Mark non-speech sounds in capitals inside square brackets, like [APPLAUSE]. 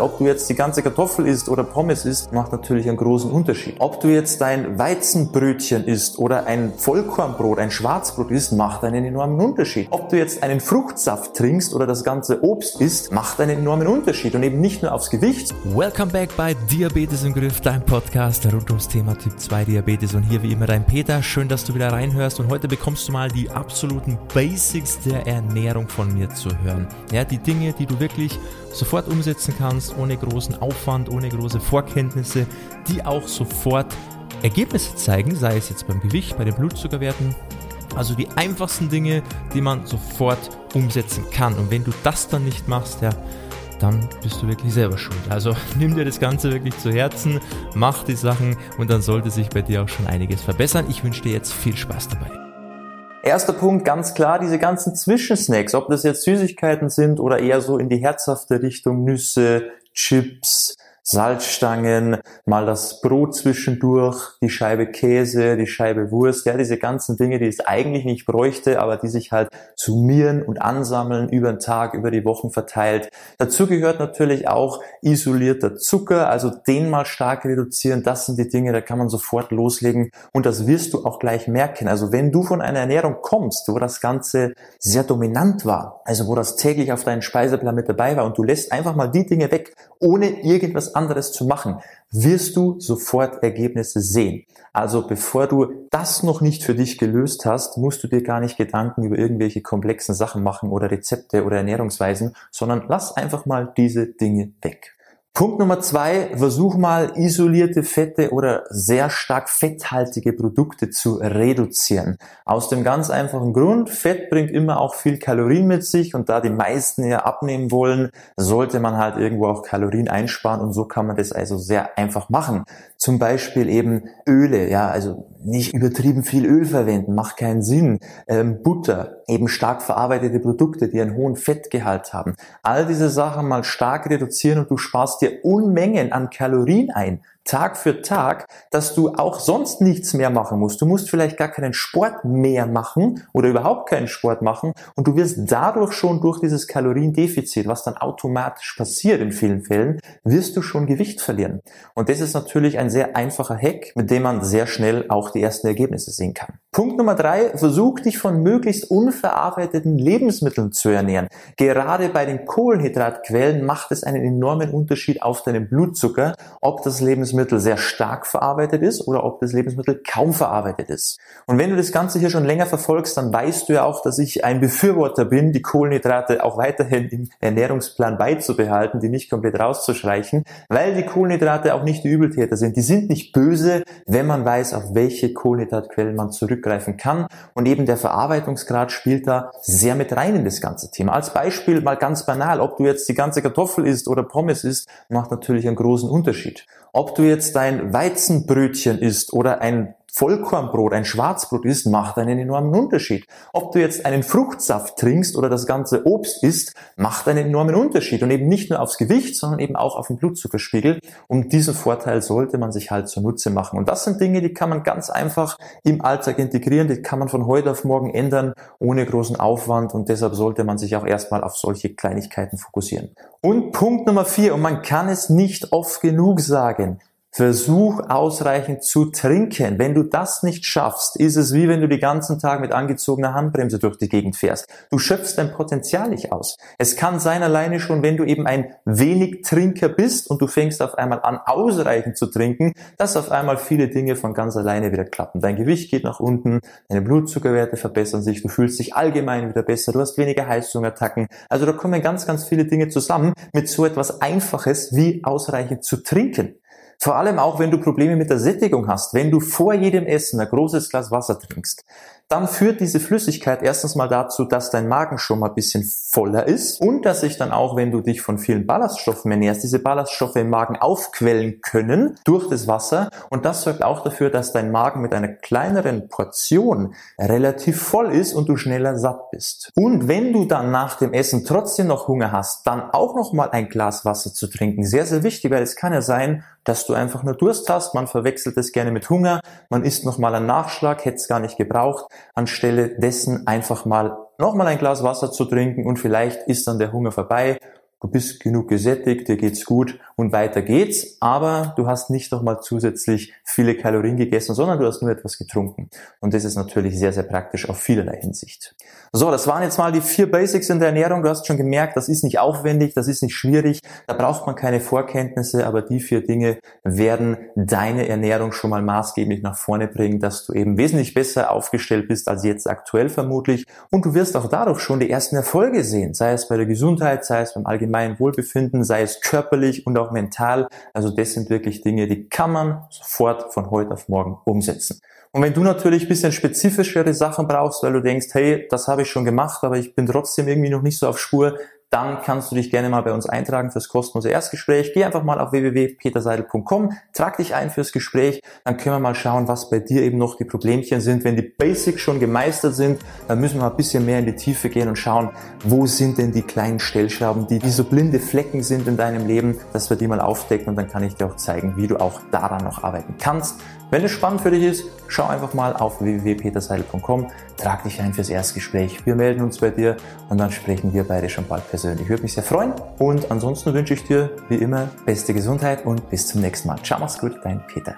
Ob du jetzt die ganze Kartoffel isst oder Pommes isst, macht natürlich einen großen Unterschied. Ob du jetzt dein Weizenbrötchen isst oder ein Vollkornbrot, ein Schwarzbrot isst, macht einen enormen Unterschied. Ob du jetzt einen Fruchtsaft trinkst oder das ganze Obst isst, macht einen enormen Unterschied und eben nicht nur aufs Gewicht. Welcome back bei Diabetes im Griff, dein Podcast rund ums Thema Typ 2 Diabetes und hier wie immer dein Peter. Schön, dass du wieder reinhörst und heute bekommst du mal die absoluten Basics der Ernährung von mir zu hören. Ja, die Dinge, die du wirklich sofort umsetzen kannst, ohne großen Aufwand, ohne große Vorkenntnisse, die auch sofort Ergebnisse zeigen, sei es jetzt beim Gewicht, bei den Blutzuckerwerten. Also die einfachsten Dinge, die man sofort umsetzen kann. Und wenn du das dann nicht machst, ja, dann bist du wirklich selber schuld. Also [LAUGHS] nimm dir das Ganze wirklich zu Herzen, mach die Sachen und dann sollte sich bei dir auch schon einiges verbessern. Ich wünsche dir jetzt viel Spaß dabei. Erster Punkt, ganz klar, diese ganzen Zwischensnacks, ob das jetzt Süßigkeiten sind oder eher so in die herzhafte Richtung Nüsse, Chips, Salzstangen, mal das Brot zwischendurch, die Scheibe Käse, die Scheibe Wurst, ja, diese ganzen Dinge, die es eigentlich nicht bräuchte, aber die sich halt summieren und ansammeln über den Tag, über die Wochen verteilt. Dazu gehört natürlich auch isolierter Zucker, also den mal stark reduzieren. Das sind die Dinge, da kann man sofort loslegen und das wirst du auch gleich merken. Also wenn du von einer Ernährung kommst, wo das Ganze sehr dominant war, also wo das täglich auf deinen Speiseplan mit dabei war und du lässt einfach mal die Dinge weg, ohne irgendwas anderes zu machen, wirst du sofort Ergebnisse sehen. Also bevor du das noch nicht für dich gelöst hast, musst du dir gar nicht Gedanken über irgendwelche komplexen Sachen machen oder Rezepte oder Ernährungsweisen, sondern lass einfach mal diese Dinge weg. Punkt Nummer zwei, versuch mal isolierte Fette oder sehr stark fetthaltige Produkte zu reduzieren. Aus dem ganz einfachen Grund, Fett bringt immer auch viel Kalorien mit sich und da die meisten ja abnehmen wollen, sollte man halt irgendwo auch Kalorien einsparen und so kann man das also sehr einfach machen. Zum Beispiel eben Öle, ja, also nicht übertrieben viel Öl verwenden, macht keinen Sinn. Ähm, Butter, eben stark verarbeitete Produkte, die einen hohen Fettgehalt haben. All diese Sachen mal stark reduzieren und du sparst dir Unmengen an Kalorien ein. Tag für Tag, dass du auch sonst nichts mehr machen musst. Du musst vielleicht gar keinen Sport mehr machen oder überhaupt keinen Sport machen und du wirst dadurch schon durch dieses Kaloriendefizit, was dann automatisch passiert in vielen Fällen, wirst du schon Gewicht verlieren. Und das ist natürlich ein sehr einfacher Hack, mit dem man sehr schnell auch die ersten Ergebnisse sehen kann. Punkt Nummer drei, versuch dich von möglichst unverarbeiteten Lebensmitteln zu ernähren. Gerade bei den Kohlenhydratquellen macht es einen enormen Unterschied auf deinen Blutzucker, ob das Lebensmittel sehr stark verarbeitet ist oder ob das Lebensmittel kaum verarbeitet ist. Und wenn du das Ganze hier schon länger verfolgst, dann weißt du ja auch, dass ich ein Befürworter bin, die Kohlenhydrate auch weiterhin im Ernährungsplan beizubehalten, die nicht komplett rauszustreichen, weil die Kohlenhydrate auch nicht die Übeltäter sind. Die sind nicht böse, wenn man weiß, auf welche Kohlenhydratquellen man zurückgreifen kann. Und eben der Verarbeitungsgrad spielt da sehr mit rein in das ganze Thema. Als Beispiel mal ganz banal, ob du jetzt die ganze Kartoffel isst oder Pommes isst, macht natürlich einen großen Unterschied. Ob du jetzt dein Weizenbrötchen isst oder ein Vollkornbrot, ein Schwarzbrot isst, macht einen enormen Unterschied. Ob du jetzt einen Fruchtsaft trinkst oder das ganze Obst isst, macht einen enormen Unterschied. Und eben nicht nur aufs Gewicht, sondern eben auch auf den Blutzuckerspiegel. Und diesen Vorteil sollte man sich halt zunutze machen. Und das sind Dinge, die kann man ganz einfach im Alltag integrieren. Die kann man von heute auf morgen ändern, ohne großen Aufwand. Und deshalb sollte man sich auch erstmal auf solche Kleinigkeiten fokussieren. Und Punkt Nummer vier, und man kann es nicht oft genug sagen, Versuch ausreichend zu trinken. Wenn du das nicht schaffst, ist es wie wenn du den ganzen Tag mit angezogener Handbremse durch die Gegend fährst. Du schöpfst dein Potenzial nicht aus. Es kann sein alleine schon, wenn du eben ein wenig Trinker bist und du fängst auf einmal an, ausreichend zu trinken, dass auf einmal viele Dinge von ganz alleine wieder klappen. Dein Gewicht geht nach unten, deine Blutzuckerwerte verbessern sich, du fühlst dich allgemein wieder besser, du hast weniger Heißhungerattacken. Also da kommen ganz, ganz viele Dinge zusammen mit so etwas Einfaches wie ausreichend zu trinken. Vor allem auch, wenn du Probleme mit der Sättigung hast, wenn du vor jedem Essen ein großes Glas Wasser trinkst, dann führt diese Flüssigkeit erstens mal dazu, dass dein Magen schon mal ein bisschen voller ist und dass sich dann auch, wenn du dich von vielen Ballaststoffen ernährst, diese Ballaststoffe im Magen aufquellen können durch das Wasser und das sorgt auch dafür, dass dein Magen mit einer kleineren Portion relativ voll ist und du schneller satt bist. Und wenn du dann nach dem Essen trotzdem noch Hunger hast, dann auch noch mal ein Glas Wasser zu trinken. Sehr, sehr wichtig, weil es kann ja sein, dass du einfach nur Durst hast. Man verwechselt es gerne mit Hunger. Man isst noch mal einen Nachschlag, hätte es gar nicht gebraucht anstelle dessen einfach mal nochmal ein Glas Wasser zu trinken und vielleicht ist dann der Hunger vorbei. Du bist genug gesättigt, dir geht's gut und weiter geht's, aber du hast nicht nochmal zusätzlich viele Kalorien gegessen, sondern du hast nur etwas getrunken. Und das ist natürlich sehr, sehr praktisch auf vielerlei Hinsicht. So, das waren jetzt mal die vier Basics in der Ernährung. Du hast schon gemerkt, das ist nicht aufwendig, das ist nicht schwierig, da braucht man keine Vorkenntnisse, aber die vier Dinge werden deine Ernährung schon mal maßgeblich nach vorne bringen, dass du eben wesentlich besser aufgestellt bist als jetzt aktuell vermutlich. Und du wirst auch dadurch schon die ersten Erfolge sehen, sei es bei der Gesundheit, sei es beim allgemeinen Wohlbefinden, sei es körperlich und auch mental. Also das sind wirklich Dinge, die kann man sofort von heute auf morgen umsetzen. Und wenn du natürlich ein bisschen spezifischere Sachen brauchst, weil du denkst, hey, das habe ich schon gemacht, aber ich bin trotzdem irgendwie noch nicht so auf Spur, dann kannst du dich gerne mal bei uns eintragen fürs kostenlose Erstgespräch. Geh einfach mal auf www.peterseidel.com, trag dich ein fürs Gespräch, dann können wir mal schauen, was bei dir eben noch die Problemchen sind. Wenn die Basics schon gemeistert sind, dann müssen wir ein bisschen mehr in die Tiefe gehen und schauen, wo sind denn die kleinen Stellschrauben, die wie so blinde Flecken sind in deinem Leben, dass wir die mal aufdecken und dann kann ich dir auch zeigen, wie du auch daran noch arbeiten kannst. Wenn es spannend für dich ist, schau einfach mal auf www.peterseidel.com, trag dich ein fürs Erstgespräch. Wir melden uns bei dir und dann sprechen wir beide schon bald persönlich. Ich würde mich sehr freuen und ansonsten wünsche ich dir wie immer beste Gesundheit und bis zum nächsten Mal. Ciao, mach's gut, dein Peter.